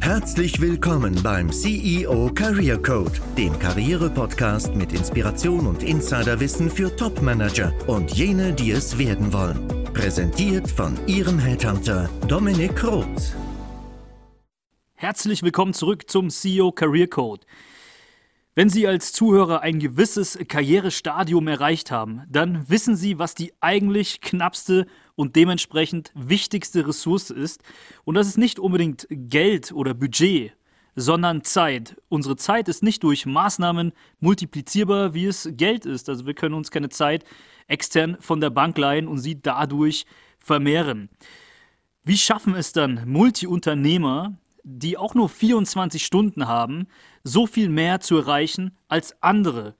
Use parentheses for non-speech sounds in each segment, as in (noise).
Herzlich willkommen beim CEO Career Code, dem Karriere-Podcast mit Inspiration und Insiderwissen für Top-Manager und jene, die es werden wollen. Präsentiert von Ihrem Headhunter Dominik Roth. Herzlich willkommen zurück zum CEO Career Code. Wenn Sie als Zuhörer ein gewisses Karrierestadium erreicht haben, dann wissen Sie, was die eigentlich knappste und dementsprechend wichtigste Ressource ist. Und das ist nicht unbedingt Geld oder Budget, sondern Zeit. Unsere Zeit ist nicht durch Maßnahmen multiplizierbar, wie es Geld ist. Also wir können uns keine Zeit extern von der Bank leihen und sie dadurch vermehren. Wie schaffen es dann Multiunternehmer, die auch nur 24 Stunden haben, so viel mehr zu erreichen als andere.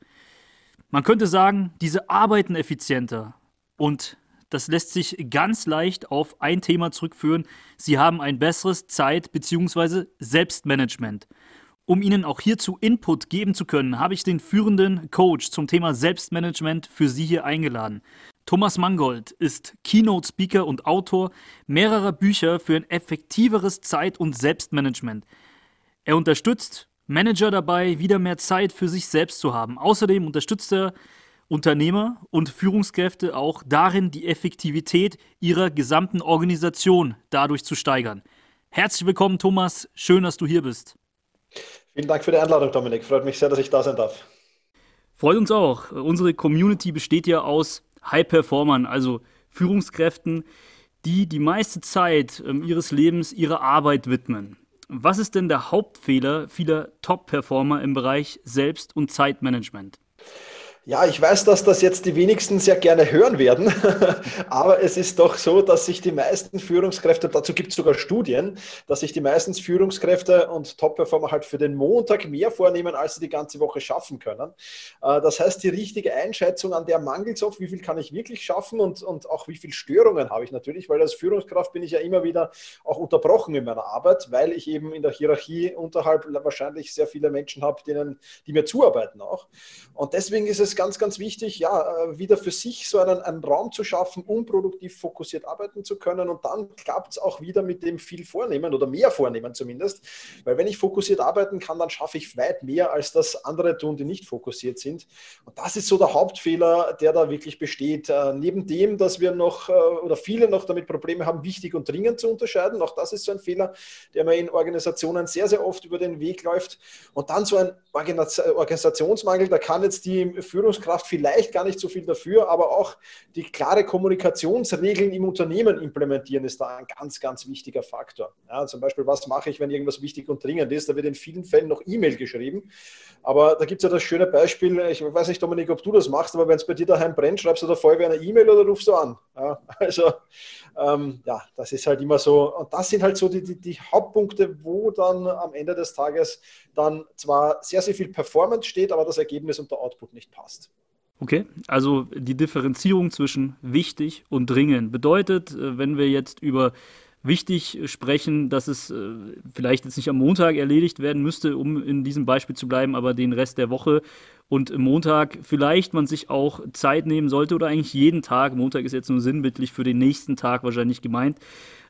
Man könnte sagen, diese arbeiten effizienter und das lässt sich ganz leicht auf ein Thema zurückführen. Sie haben ein besseres Zeit- bzw. Selbstmanagement. Um Ihnen auch hierzu Input geben zu können, habe ich den führenden Coach zum Thema Selbstmanagement für Sie hier eingeladen. Thomas Mangold ist Keynote-Speaker und Autor mehrerer Bücher für ein effektiveres Zeit- und Selbstmanagement. Er unterstützt Manager dabei, wieder mehr Zeit für sich selbst zu haben. Außerdem unterstützt er Unternehmer und Führungskräfte auch darin, die Effektivität ihrer gesamten Organisation dadurch zu steigern. Herzlich willkommen, Thomas. Schön, dass du hier bist. Vielen Dank für die Einladung, Dominik. Freut mich sehr, dass ich da sein darf. Freut uns auch. Unsere Community besteht ja aus High-Performern, also Führungskräften, die die meiste Zeit äh, ihres Lebens ihrer Arbeit widmen. Was ist denn der Hauptfehler vieler Top-Performer im Bereich Selbst- und Zeitmanagement? Ja, ich weiß, dass das jetzt die wenigsten sehr gerne hören werden, (laughs) aber es ist doch so, dass sich die meisten Führungskräfte, dazu gibt es sogar Studien, dass sich die meisten Führungskräfte und Top-Performer halt für den Montag mehr vornehmen, als sie die ganze Woche schaffen können. Äh, das heißt, die richtige Einschätzung, an der mangelt es oft, wie viel kann ich wirklich schaffen und, und auch wie viele Störungen habe ich natürlich, weil als Führungskraft bin ich ja immer wieder auch unterbrochen in meiner Arbeit, weil ich eben in der Hierarchie unterhalb wahrscheinlich sehr viele Menschen habe, denen, die mir zuarbeiten auch. Und deswegen ist es ganz, ganz wichtig, ja, äh, wieder für sich so einen, einen Raum zu schaffen, um produktiv fokussiert arbeiten zu können. Und dann klappt es auch wieder mit dem viel Vornehmen oder mehr Vornehmen zumindest. Weil wenn ich fokussiert arbeiten kann, dann schaffe ich weit mehr, als das andere tun, die nicht fokussiert sind. Und das ist so der Hauptfehler, der da wirklich besteht. Äh, neben dem, dass wir noch äh, oder viele noch damit Probleme haben, wichtig und dringend zu unterscheiden. Auch das ist so ein Fehler, der mir in Organisationen sehr, sehr oft über den Weg läuft. Und dann so ein Organisationsmangel, da kann jetzt die Führung Führungskraft vielleicht gar nicht so viel dafür, aber auch die klare Kommunikationsregeln im Unternehmen implementieren ist da ein ganz, ganz wichtiger Faktor. Ja, zum Beispiel, was mache ich, wenn irgendwas wichtig und dringend ist? Da wird in vielen Fällen noch E-Mail geschrieben. Aber da gibt es ja das schöne Beispiel, ich weiß nicht, Dominik, ob du das machst, aber wenn es bei dir daheim brennt, schreibst du der Feuerwehr eine E-Mail oder rufst du an? Ja, also, ähm, ja, das ist halt immer so. Und das sind halt so die, die, die Hauptpunkte, wo dann am Ende des Tages dann zwar sehr, sehr viel Performance steht, aber das Ergebnis und der Output nicht passt. Okay, also die Differenzierung zwischen wichtig und dringend bedeutet, äh, wenn wir jetzt über wichtig sprechen, dass es äh, vielleicht jetzt nicht am Montag erledigt werden müsste, um in diesem Beispiel zu bleiben, aber den Rest der Woche und Montag vielleicht man sich auch Zeit nehmen sollte oder eigentlich jeden Tag, Montag ist jetzt nur sinnbildlich für den nächsten Tag wahrscheinlich gemeint,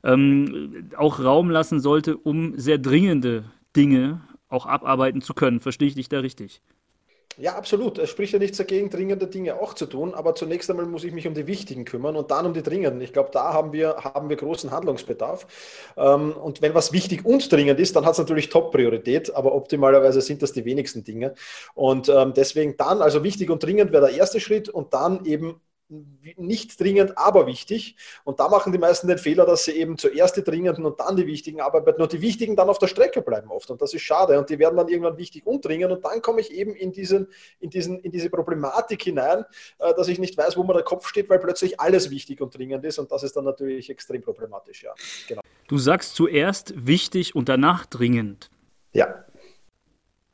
ähm, auch Raum lassen sollte, um sehr dringende Dinge auch abarbeiten zu können. Verstehe ich dich da richtig? Ja, absolut. Es spricht ja nichts dagegen, dringende Dinge auch zu tun, aber zunächst einmal muss ich mich um die wichtigen kümmern und dann um die dringenden. Ich glaube, da haben wir, haben wir großen Handlungsbedarf. Ähm, und wenn was wichtig und dringend ist, dann hat es natürlich Top-Priorität, aber optimalerweise sind das die wenigsten Dinge. Und ähm, deswegen dann, also wichtig und dringend wäre der erste Schritt und dann eben nicht dringend, aber wichtig. Und da machen die meisten den Fehler, dass sie eben zuerst die dringenden und dann die wichtigen arbeiten und die wichtigen dann auf der Strecke bleiben oft. Und das ist schade. Und die werden dann irgendwann wichtig und dringend. Und dann komme ich eben in, diesen, in, diesen, in diese Problematik hinein, äh, dass ich nicht weiß, wo mir der Kopf steht, weil plötzlich alles wichtig und dringend ist. Und das ist dann natürlich extrem problematisch. Ja, genau. Du sagst zuerst wichtig und danach dringend. Ja.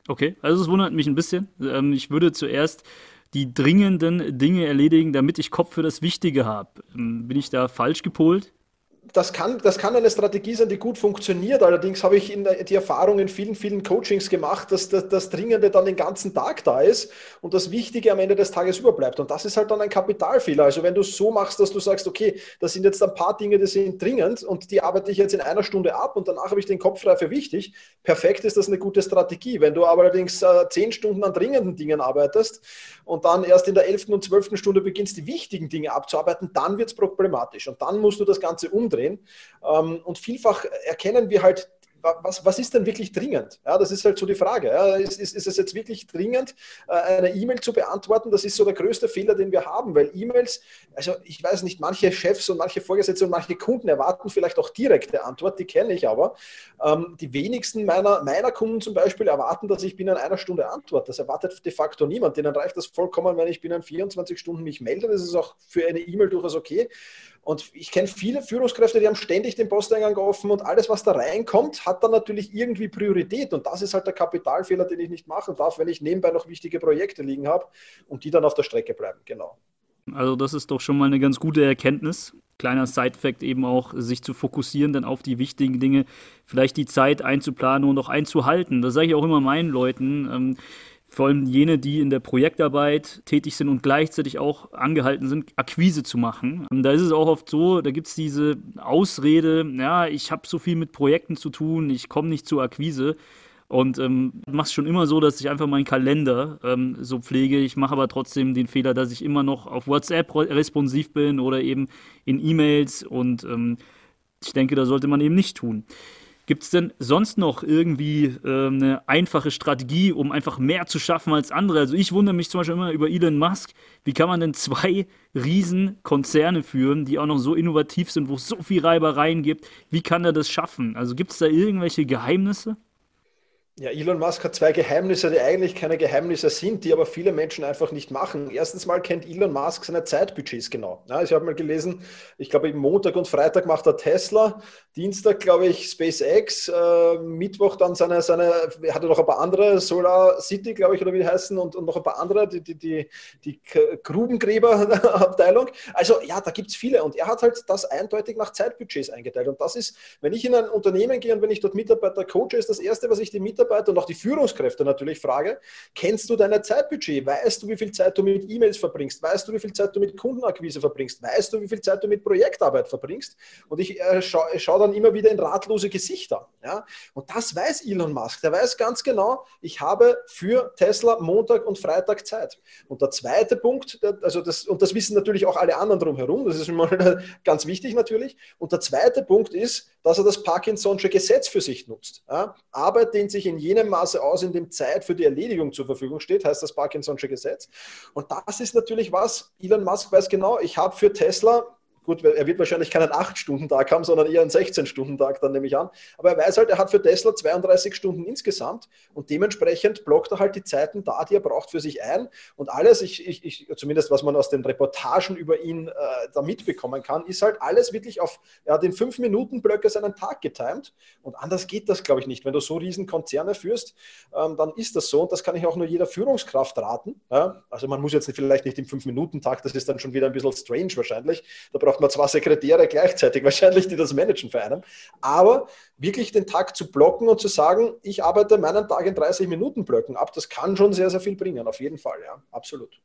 Okay, also es wundert mich ein bisschen. Ähm, ich würde zuerst die dringenden Dinge erledigen, damit ich Kopf für das Wichtige habe. Ähm, bin ich da falsch gepolt? Das kann, das kann eine Strategie sein, die gut funktioniert. Allerdings habe ich in die Erfahrung in vielen, vielen Coachings gemacht, dass das, das, Dringende dann den ganzen Tag da ist und das Wichtige am Ende des Tages überbleibt. Und das ist halt dann ein Kapitalfehler. Also wenn du es so machst, dass du sagst, okay, das sind jetzt ein paar Dinge, die sind dringend und die arbeite ich jetzt in einer Stunde ab und danach habe ich den Kopf frei für wichtig. Perfekt ist das eine gute Strategie. Wenn du aber allerdings äh, zehn Stunden an dringenden Dingen arbeitest und dann erst in der elften und zwölften Stunde beginnst, die wichtigen Dinge abzuarbeiten, dann wird es problematisch. Und dann musst du das Ganze umdrehen. Ähm, und vielfach erkennen wir halt was, was ist denn wirklich dringend? Ja, das ist halt so die Frage. Ja, ist, ist, ist, es jetzt wirklich dringend, äh, eine E-Mail zu beantworten? Das ist so der größte Fehler, den wir haben, weil E-Mails, also ich weiß nicht, manche Chefs und manche Vorgesetzte und manche Kunden erwarten vielleicht auch direkte Antwort, die kenne ich aber. Ähm, die wenigsten meiner, meiner Kunden zum Beispiel erwarten, dass ich binnen einer Stunde antworte. Das erwartet de facto niemand. Denen reicht das vollkommen, wenn ich binnen 24 Stunden mich melde. Das ist auch für eine E-Mail durchaus okay. Und ich kenne viele Führungskräfte, die haben ständig den Posteingang offen und alles, was da reinkommt, hat dann natürlich irgendwie Priorität. Und das ist halt der Kapitalfehler, den ich nicht machen darf, wenn ich nebenbei noch wichtige Projekte liegen habe und die dann auf der Strecke bleiben. Genau. Also das ist doch schon mal eine ganz gute Erkenntnis. Kleiner Side-Fact eben auch, sich zu fokussieren dann auf die wichtigen Dinge, vielleicht die Zeit einzuplanen und auch einzuhalten. Das sage ich auch immer meinen Leuten. Ähm, vor allem jene, die in der Projektarbeit tätig sind und gleichzeitig auch angehalten sind, Akquise zu machen. Und da ist es auch oft so, da gibt es diese Ausrede, ja, ich habe so viel mit Projekten zu tun, ich komme nicht zur Akquise. Und ähm, mache es schon immer so, dass ich einfach meinen Kalender ähm, so pflege. Ich mache aber trotzdem den Fehler, dass ich immer noch auf WhatsApp responsiv bin oder eben in E-Mails. Und ähm, ich denke, das sollte man eben nicht tun. Gibt es denn sonst noch irgendwie äh, eine einfache Strategie, um einfach mehr zu schaffen als andere? Also ich wundere mich zum Beispiel immer über Elon Musk. Wie kann man denn zwei Riesenkonzerne führen, die auch noch so innovativ sind, wo es so viel Reibereien gibt? Wie kann er das schaffen? Also gibt es da irgendwelche Geheimnisse? Ja, Elon Musk hat zwei Geheimnisse, die eigentlich keine Geheimnisse sind, die aber viele Menschen einfach nicht machen. Erstens mal kennt Elon Musk seine Zeitbudgets genau. Ja, ich habe mal gelesen, ich glaube, Montag und Freitag macht er Tesla, Dienstag, glaube ich, SpaceX, äh, Mittwoch dann seine, seine, er hatte noch ein paar andere, Solar City, glaube ich, oder wie die heißen, und, und noch ein paar andere, die, die, die, die Grubengräberabteilung. Also ja, da gibt es viele und er hat halt das eindeutig nach Zeitbudgets eingeteilt. Und das ist, wenn ich in ein Unternehmen gehe und wenn ich dort Mitarbeiter coache, ist das Erste, was ich die Mitarbeiter Mitarbeiter und auch die Führungskräfte natürlich frage, kennst du deine Zeitbudget? Weißt du, wie viel Zeit du mit E-Mails verbringst? Weißt du, wie viel Zeit du mit Kundenakquise verbringst? Weißt du, wie viel Zeit du mit Projektarbeit verbringst? Und ich äh, schaue schau dann immer wieder in ratlose Gesichter. Ja? Und das weiß Elon Musk. Der weiß ganz genau, ich habe für Tesla Montag und Freitag Zeit. Und der zweite Punkt, also das, und das wissen natürlich auch alle anderen drumherum, das ist mal (laughs) ganz wichtig natürlich. Und der zweite Punkt ist, dass er das Parkinson'sche Gesetz für sich nutzt. Ja? Arbeit dehnt sich in jenem Maße aus, in dem Zeit für die Erledigung zur Verfügung steht, heißt das Parkinson'sche Gesetz. Und das ist natürlich was, Elon Musk weiß genau, ich habe für Tesla Gut, er wird wahrscheinlich keinen 8-Stunden-Tag haben, sondern eher einen 16-Stunden-Tag, dann nehme ich an. Aber er weiß halt, er hat für Tesla 32 Stunden insgesamt und dementsprechend blockt er halt die Zeiten da, die er braucht, für sich ein. Und alles, ich, ich, ich zumindest was man aus den Reportagen über ihn äh, da mitbekommen kann, ist halt alles wirklich auf, hat in 5-Minuten-Blöcke seinen Tag getimt. Und anders geht das, glaube ich, nicht. Wenn du so riesen Konzerne führst, ähm, dann ist das so. Und das kann ich auch nur jeder Führungskraft raten. Ja? Also man muss jetzt vielleicht nicht im 5-Minuten-Tag, das ist dann schon wieder ein bisschen strange wahrscheinlich. Da braucht man zwei Sekretäre gleichzeitig wahrscheinlich, die das managen für einen. Aber wirklich den Tag zu blocken und zu sagen, ich arbeite meinen Tag in 30 Minuten Blöcken ab, das kann schon sehr, sehr viel bringen, auf jeden Fall, ja, absolut.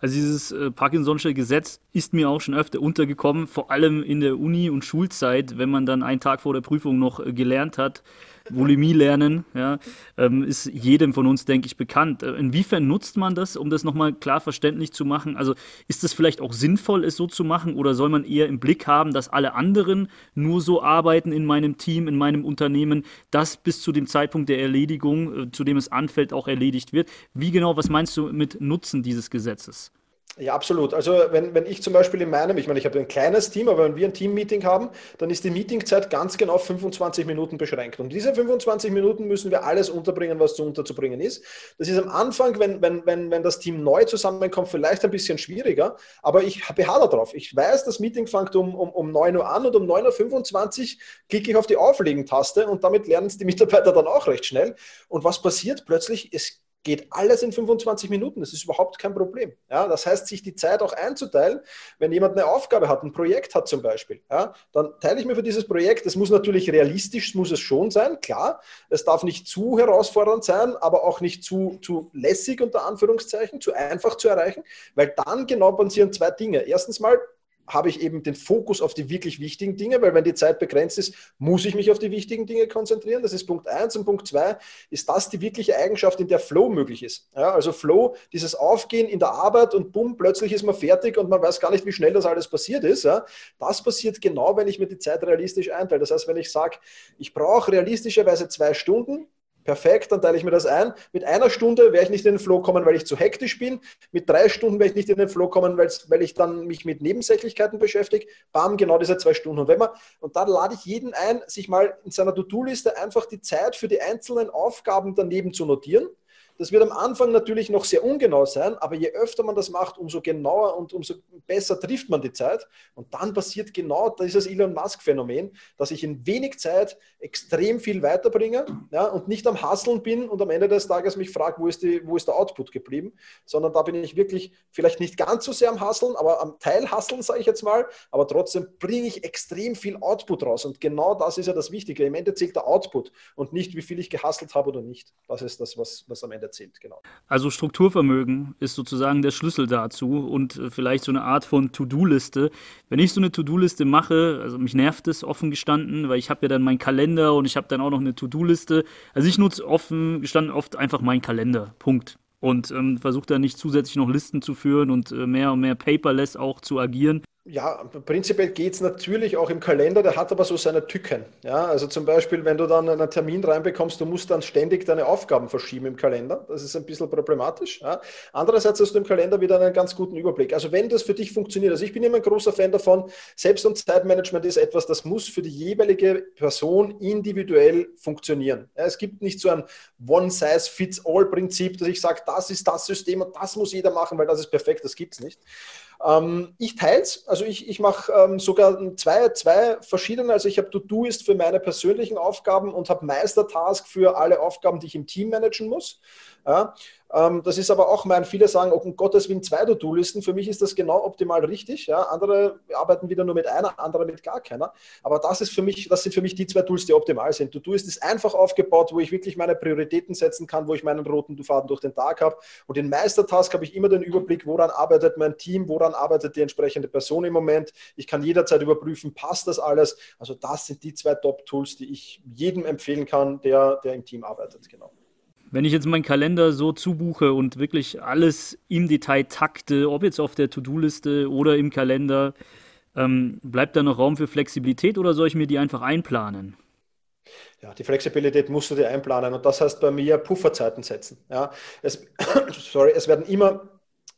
Also dieses äh, Parkinson'sche Gesetz ist mir auch schon öfter untergekommen, vor allem in der Uni- und Schulzeit, wenn man dann einen Tag vor der Prüfung noch äh, gelernt hat, Bulimie lernen, ja, ähm, ist jedem von uns, denke ich, bekannt. Äh, inwiefern nutzt man das, um das nochmal klar verständlich zu machen? Also ist es vielleicht auch sinnvoll, es so zu machen oder soll man eher im Blick haben, dass alle anderen nur so arbeiten in meinem Team, in meinem Unternehmen, dass bis zu dem Zeitpunkt der Erledigung, äh, zu dem es anfällt, auch erledigt wird? Wie genau, was meinst du mit Nutzen dieses Gesetzes? Ja, absolut. Also wenn, wenn ich zum Beispiel in meinem, ich meine, ich habe ein kleines Team, aber wenn wir ein Team-Meeting haben, dann ist die Meetingzeit ganz genau 25 Minuten beschränkt. Und diese 25 Minuten müssen wir alles unterbringen, was zu unterzubringen ist. Das ist am Anfang, wenn, wenn, wenn, wenn das Team neu zusammenkommt, vielleicht ein bisschen schwieriger, aber ich beharre darauf. Ich weiß, das Meeting fängt um, um, um 9 Uhr an und um 9.25 Uhr klicke ich auf die Auflegen-Taste und damit lernen es die Mitarbeiter dann auch recht schnell. Und was passiert? Plötzlich, es geht alles in 25 Minuten. Das ist überhaupt kein Problem. Ja, das heißt, sich die Zeit auch einzuteilen, wenn jemand eine Aufgabe hat, ein Projekt hat zum Beispiel, ja, dann teile ich mir für dieses Projekt, das muss natürlich realistisch, muss es schon sein, klar. Es darf nicht zu herausfordernd sein, aber auch nicht zu, zu lässig unter Anführungszeichen, zu einfach zu erreichen, weil dann genau passieren zwei Dinge. Erstens mal, habe ich eben den Fokus auf die wirklich wichtigen Dinge, weil wenn die Zeit begrenzt ist, muss ich mich auf die wichtigen Dinge konzentrieren. Das ist Punkt eins. Und Punkt zwei ist das die wirkliche Eigenschaft, in der Flow möglich ist. Ja, also Flow, dieses Aufgehen in der Arbeit und bumm, plötzlich ist man fertig und man weiß gar nicht, wie schnell das alles passiert ist. Ja, das passiert genau, wenn ich mir die Zeit realistisch einteile. Das heißt, wenn ich sage, ich brauche realistischerweise zwei Stunden, Perfekt, dann teile ich mir das ein. Mit einer Stunde werde ich nicht in den Flow kommen, weil ich zu hektisch bin. Mit drei Stunden werde ich nicht in den Flow kommen, weil ich dann mich mit Nebensächlichkeiten beschäftige. Bam, genau diese zwei Stunden. Und, wenn man, und da lade ich jeden ein, sich mal in seiner To-Do-Liste einfach die Zeit für die einzelnen Aufgaben daneben zu notieren das wird am Anfang natürlich noch sehr ungenau sein, aber je öfter man das macht, umso genauer und umso besser trifft man die Zeit. Und dann passiert genau dieses Elon Musk-Phänomen, dass ich in wenig Zeit extrem viel weiterbringe ja, und nicht am Hasseln bin und am Ende des Tages mich frage, wo ist, wo ist der Output geblieben, sondern da bin ich wirklich vielleicht nicht ganz so sehr am Hasseln, aber am Teilhasseln, sage ich jetzt mal, aber trotzdem bringe ich extrem viel Output raus. Und genau das ist ja das Wichtige. Im Ende zählt der Output und nicht, wie viel ich gehasselt habe oder nicht. Das ist das, was, was am Ende erzählt, genau. Also Strukturvermögen ist sozusagen der Schlüssel dazu und äh, vielleicht so eine Art von To-Do-Liste. Wenn ich so eine To-Do-Liste mache, also mich nervt es offen gestanden, weil ich habe ja dann meinen Kalender und ich habe dann auch noch eine To-Do-Liste. Also ich nutze offen gestanden oft einfach meinen Kalender. Punkt und ähm, versuche da nicht zusätzlich noch Listen zu führen und äh, mehr und mehr paperless auch zu agieren. Ja, prinzipiell geht es natürlich auch im Kalender, der hat aber so seine Tücken. Ja, also zum Beispiel, wenn du dann einen Termin reinbekommst, du musst dann ständig deine Aufgaben verschieben im Kalender. Das ist ein bisschen problematisch. Ja. Andererseits hast du im Kalender wieder einen ganz guten Überblick. Also wenn das für dich funktioniert, also ich bin immer ein großer Fan davon, Selbst- und Zeitmanagement ist etwas, das muss für die jeweilige Person individuell funktionieren. Ja, es gibt nicht so ein One-Size-Fits-All-Prinzip, dass ich sage, das ist das System und das muss jeder machen, weil das ist perfekt, das gibt es nicht. Ähm, ich teile es, also ich, ich mache ähm, sogar zwei, zwei verschiedene, also ich habe To-Do-Ist für meine persönlichen Aufgaben und habe Meister-Task für alle Aufgaben, die ich im Team managen muss. Ja, ähm, das ist aber auch mein, viele sagen, um Gottes Willen zwei To-Do-Listen. Für mich ist das genau optimal richtig. Ja. Andere arbeiten wieder nur mit einer, andere mit gar keiner. Aber das ist für mich, das sind für mich die zwei Tools, die optimal sind. To-Do-Ist ist einfach aufgebaut, wo ich wirklich meine Prioritäten setzen kann, wo ich meinen roten Faden durch den Tag habe. Und in Meistertask habe ich immer den Überblick, woran arbeitet mein Team, woran arbeitet die entsprechende Person im Moment. Ich kann jederzeit überprüfen, passt das alles. Also das sind die zwei Top-Tools, die ich jedem empfehlen kann, der, der im Team arbeitet. Genau. Wenn ich jetzt meinen Kalender so zubuche und wirklich alles im Detail takte, ob jetzt auf der To-Do-Liste oder im Kalender, ähm, bleibt da noch Raum für Flexibilität oder soll ich mir die einfach einplanen? Ja, die Flexibilität musst du dir einplanen und das heißt bei mir Pufferzeiten setzen. Ja, es, (coughs) sorry, es werden immer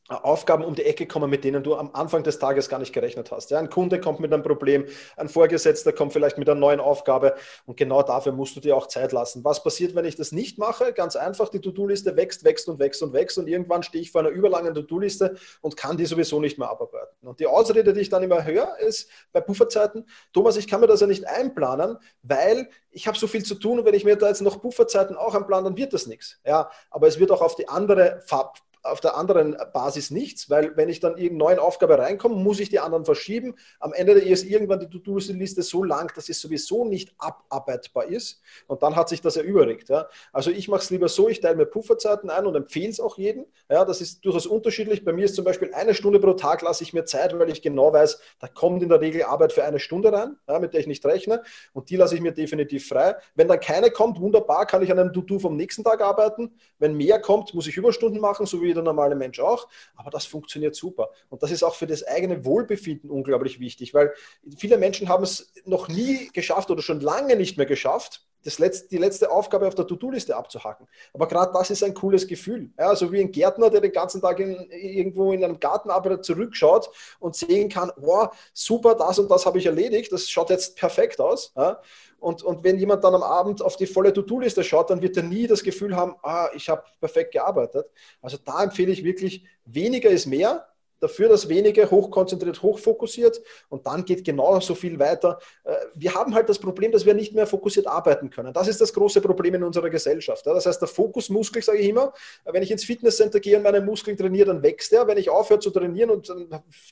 Aufgaben um die Ecke kommen, mit denen du am Anfang des Tages gar nicht gerechnet hast. Ja, ein Kunde kommt mit einem Problem, ein Vorgesetzter kommt vielleicht mit einer neuen Aufgabe und genau dafür musst du dir auch Zeit lassen. Was passiert, wenn ich das nicht mache? Ganz einfach, die To-Do-Liste wächst, wächst und wächst und wächst und irgendwann stehe ich vor einer überlangen To-Do-Liste und kann die sowieso nicht mehr abarbeiten. Und die Ausrede, die ich dann immer höre, ist bei Pufferzeiten, Thomas, ich kann mir das ja nicht einplanen, weil ich habe so viel zu tun und wenn ich mir da jetzt noch Pufferzeiten auch einplane, dann wird das nichts. Ja, aber es wird auch auf die andere Farb auf der anderen Basis nichts, weil wenn ich dann in neuen Aufgabe reinkomme, muss ich die anderen verschieben. Am Ende ist irgendwann die To-Do-Liste so lang, dass es sowieso nicht abarbeitbar ist und dann hat sich das erübrigt. Ja. Also ich mache es lieber so, ich teile mir Pufferzeiten ein und empfehle es auch jedem. Ja, das ist durchaus unterschiedlich. Bei mir ist zum Beispiel eine Stunde pro Tag lasse ich mir Zeit, weil ich genau weiß, da kommt in der Regel Arbeit für eine Stunde rein, ja, mit der ich nicht rechne und die lasse ich mir definitiv frei. Wenn dann keine kommt, wunderbar, kann ich an einem To-Do vom nächsten Tag arbeiten. Wenn mehr kommt, muss ich Überstunden machen, so wie jeder normale Mensch auch, aber das funktioniert super. Und das ist auch für das eigene Wohlbefinden unglaublich wichtig, weil viele Menschen haben es noch nie geschafft oder schon lange nicht mehr geschafft, das letzte, die letzte Aufgabe auf der To-Do-Liste abzuhacken. Aber gerade das ist ein cooles Gefühl. Ja, so wie ein Gärtner, der den ganzen Tag in, irgendwo in einem Garten arbeitet, zurückschaut und sehen kann, wow, super, das und das habe ich erledigt, das schaut jetzt perfekt aus. Ja. Und, und wenn jemand dann am Abend auf die volle To-Do-Liste schaut, dann wird er nie das Gefühl haben, ah, ich habe perfekt gearbeitet. Also da empfehle ich wirklich, weniger ist mehr dafür das wenige hochkonzentriert, hochfokussiert und dann geht genauso viel weiter. Äh, wir haben halt das Problem, dass wir nicht mehr fokussiert arbeiten können. Das ist das große Problem in unserer Gesellschaft. Das heißt, der Fokusmuskel, sage ich immer, wenn ich ins Fitnesscenter gehe und meine Muskeln trainiere, dann wächst er. Wenn ich aufhöre zu trainieren und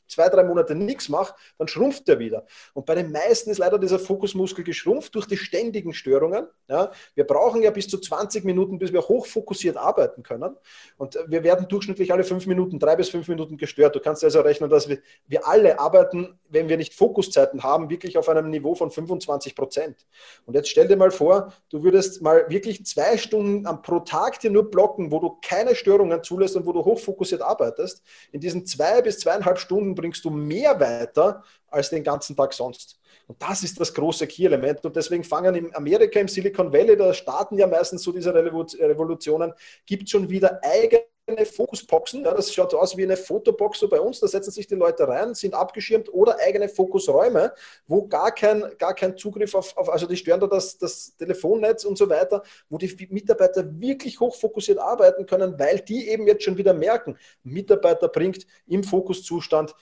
zwei, drei Monate nichts mache, dann schrumpft er wieder. Und bei den meisten ist leider dieser Fokusmuskel geschrumpft durch die ständigen Störungen. Wir brauchen ja bis zu 20 Minuten, bis wir hochfokussiert arbeiten können. Und wir werden durchschnittlich alle fünf Minuten, drei bis fünf Minuten gestört. Du kannst also rechnen, dass wir, wir alle arbeiten, wenn wir nicht Fokuszeiten haben, wirklich auf einem Niveau von 25 Prozent. Und jetzt stell dir mal vor, du würdest mal wirklich zwei Stunden pro Tag dir nur blocken, wo du keine Störungen zulässt und wo du hochfokussiert arbeitest. In diesen zwei bis zweieinhalb Stunden bringst du mehr weiter als den ganzen Tag sonst. Und das ist das große Key-Element. Und deswegen fangen in Amerika, im Silicon Valley, da starten ja meistens so diese Revolutionen, gibt es schon wieder eigene Fokusboxen. Ja, das schaut aus wie eine Fotobox so bei uns. Da setzen sich die Leute rein, sind abgeschirmt oder eigene Fokusräume, wo gar kein, gar kein Zugriff auf, auf, also die stören da das, das Telefonnetz und so weiter, wo die Mitarbeiter wirklich hochfokussiert arbeiten können, weil die eben jetzt schon wieder merken, Mitarbeiter bringt im Fokuszustand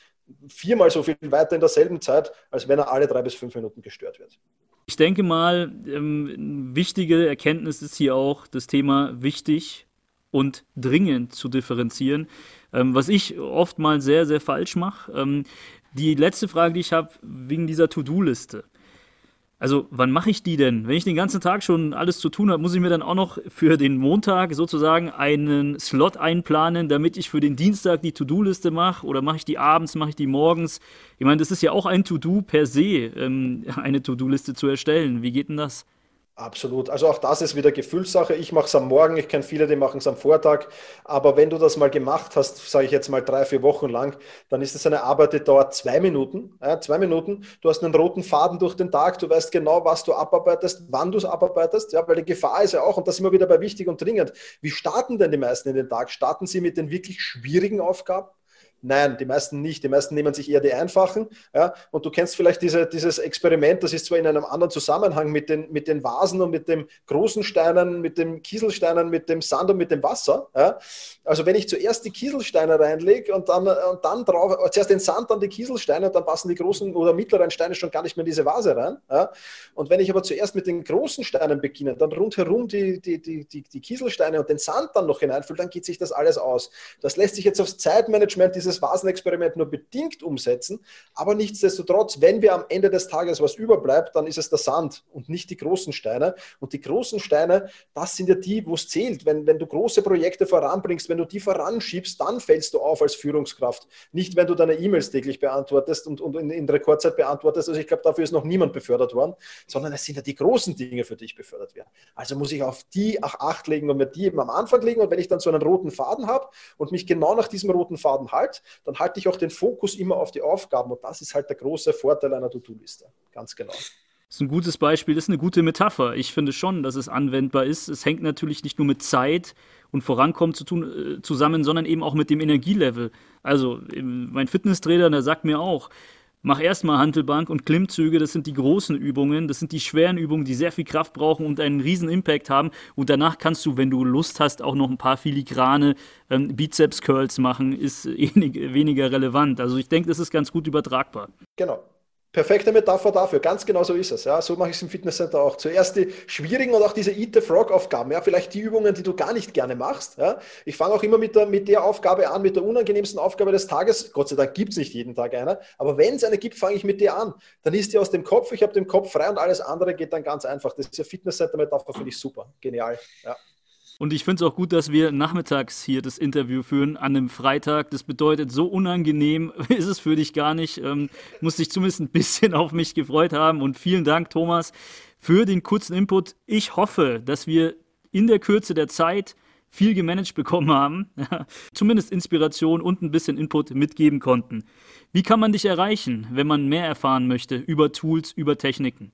viermal so viel weiter in derselben Zeit, als wenn er alle drei bis fünf Minuten gestört wird. Ich denke mal, ähm, wichtige Erkenntnis ist hier auch das Thema wichtig und dringend zu differenzieren, ähm, was ich oftmals sehr, sehr falsch mache. Ähm, die letzte Frage, die ich habe, wegen dieser To-Do-Liste. Also, wann mache ich die denn? Wenn ich den ganzen Tag schon alles zu tun habe, muss ich mir dann auch noch für den Montag sozusagen einen Slot einplanen, damit ich für den Dienstag die To-Do-Liste mache? Oder mache ich die abends, mache ich die morgens? Ich meine, das ist ja auch ein To-Do per se, ähm, eine To-Do-Liste zu erstellen. Wie geht denn das? Absolut. Also auch das ist wieder Gefühlssache. Ich mache es am Morgen, ich kenne viele, die machen es am Vortag. Aber wenn du das mal gemacht hast, sage ich jetzt mal drei, vier Wochen lang, dann ist es eine Arbeit, die dauert zwei Minuten. Ja, zwei Minuten. Du hast einen roten Faden durch den Tag, du weißt genau, was du abarbeitest, wann du es abarbeitest. Ja, weil die Gefahr ist ja auch, und das ist immer wieder bei wichtig und dringend, wie starten denn die meisten in den Tag? Starten sie mit den wirklich schwierigen Aufgaben? Nein, die meisten nicht. Die meisten nehmen sich eher die einfachen. Ja? Und du kennst vielleicht diese, dieses Experiment, das ist zwar in einem anderen Zusammenhang mit den, mit den Vasen und mit den großen Steinen, mit den Kieselsteinen, mit dem Sand und mit dem Wasser. Ja? Also wenn ich zuerst die Kieselsteine reinlege und dann, und dann drauf, zuerst den Sand, dann die Kieselsteine, dann passen die großen oder mittleren Steine schon gar nicht mehr in diese Vase rein. Ja? Und wenn ich aber zuerst mit den großen Steinen beginne, dann rundherum die, die, die, die, die Kieselsteine und den Sand dann noch hineinfülle, dann geht sich das alles aus. Das lässt sich jetzt aufs Zeitmanagement dieses dieses Vasenexperiment nur bedingt umsetzen, aber nichtsdestotrotz, wenn wir am Ende des Tages was überbleibt, dann ist es der Sand und nicht die großen Steine. Und die großen Steine, das sind ja die, wo es zählt. Wenn, wenn du große Projekte voranbringst, wenn du die voranschiebst, dann fällst du auf als Führungskraft. Nicht, wenn du deine E-Mails täglich beantwortest und, und in, in Rekordzeit beantwortest. Also ich glaube, dafür ist noch niemand befördert worden, sondern es sind ja die großen Dinge, für die ich befördert werde. Also muss ich auf die auch Acht legen und mir die eben am Anfang legen. Und wenn ich dann so einen roten Faden habe und mich genau nach diesem roten Faden halte, dann halte ich auch den Fokus immer auf die Aufgaben. Und das ist halt der große Vorteil einer To-Do-Liste. Ganz genau. Das ist ein gutes Beispiel, das ist eine gute Metapher. Ich finde schon, dass es anwendbar ist. Es hängt natürlich nicht nur mit Zeit und Vorankommen zu tun, äh, zusammen, sondern eben auch mit dem Energielevel. Also mein Fitnesstrainer, der sagt mir auch, Mach erstmal Hantelbank und Klimmzüge, das sind die großen Übungen, das sind die schweren Übungen, die sehr viel Kraft brauchen und einen riesen Impact haben. Und danach kannst du, wenn du Lust hast, auch noch ein paar filigrane ähm, Bizeps-Curls machen, ist eh (laughs) weniger relevant. Also ich denke, das ist ganz gut übertragbar. Genau. Perfekte Metapher dafür, ganz genau so ist es. Ja. So mache ich es im Fitnesscenter auch. Zuerst die schwierigen und auch diese Eat the Frog-Aufgaben, ja, vielleicht die Übungen, die du gar nicht gerne machst. Ja. Ich fange auch immer mit der, mit der Aufgabe an, mit der unangenehmsten Aufgabe des Tages. Gott sei Dank gibt es nicht jeden Tag eine, aber wenn es eine gibt, fange ich mit der an. Dann ist die aus dem Kopf, ich habe den Kopf frei und alles andere geht dann ganz einfach. Das ist ja Fitnesscenter-Metapher, finde ich super. Genial. Ja. Und ich finde es auch gut, dass wir nachmittags hier das Interview führen an einem Freitag. Das bedeutet, so unangenehm (laughs) ist es für dich gar nicht. Ähm, musste dich zumindest ein bisschen (laughs) auf mich gefreut haben. Und vielen Dank, Thomas, für den kurzen Input. Ich hoffe, dass wir in der Kürze der Zeit viel gemanagt bekommen haben, (laughs) zumindest Inspiration und ein bisschen Input mitgeben konnten. Wie kann man dich erreichen, wenn man mehr erfahren möchte über Tools, über Techniken?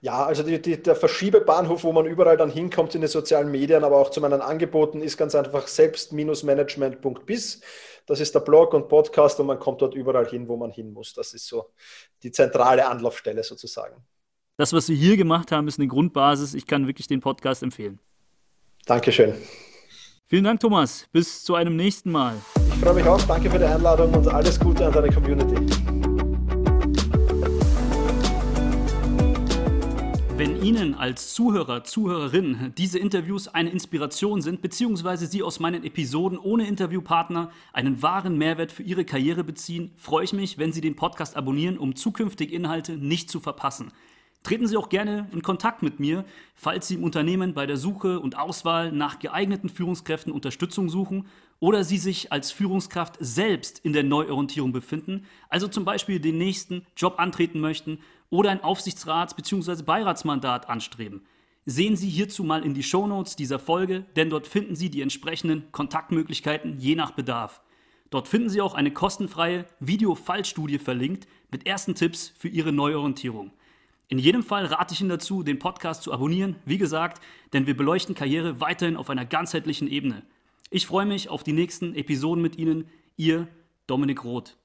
Ja, also die, die, der Verschiebebahnhof, wo man überall dann hinkommt in den sozialen Medien, aber auch zu meinen Angeboten, ist ganz einfach selbst-management.biz. Das ist der Blog und Podcast und man kommt dort überall hin, wo man hin muss. Das ist so die zentrale Anlaufstelle sozusagen. Das, was wir hier gemacht haben, ist eine Grundbasis. Ich kann wirklich den Podcast empfehlen. Dankeschön. Vielen Dank, Thomas. Bis zu einem nächsten Mal. freue mich auch. Danke für die Einladung und alles Gute an deine Community. Wenn Ihnen als Zuhörer, Zuhörerin diese Interviews eine Inspiration sind, beziehungsweise Sie aus meinen Episoden ohne Interviewpartner einen wahren Mehrwert für Ihre Karriere beziehen, freue ich mich, wenn Sie den Podcast abonnieren, um zukünftige Inhalte nicht zu verpassen. Treten Sie auch gerne in Kontakt mit mir, falls Sie im Unternehmen bei der Suche und Auswahl nach geeigneten Führungskräften Unterstützung suchen oder Sie sich als Führungskraft selbst in der Neuorientierung befinden, also zum Beispiel den nächsten Job antreten möchten oder ein Aufsichtsrats- bzw. Beiratsmandat anstreben. Sehen Sie hierzu mal in die Shownotes dieser Folge, denn dort finden Sie die entsprechenden Kontaktmöglichkeiten je nach Bedarf. Dort finden Sie auch eine kostenfreie Video-Fallstudie verlinkt mit ersten Tipps für Ihre Neuorientierung. In jedem Fall rate ich Ihnen dazu, den Podcast zu abonnieren, wie gesagt, denn wir beleuchten Karriere weiterhin auf einer ganzheitlichen Ebene. Ich freue mich auf die nächsten Episoden mit Ihnen. Ihr Dominik Roth.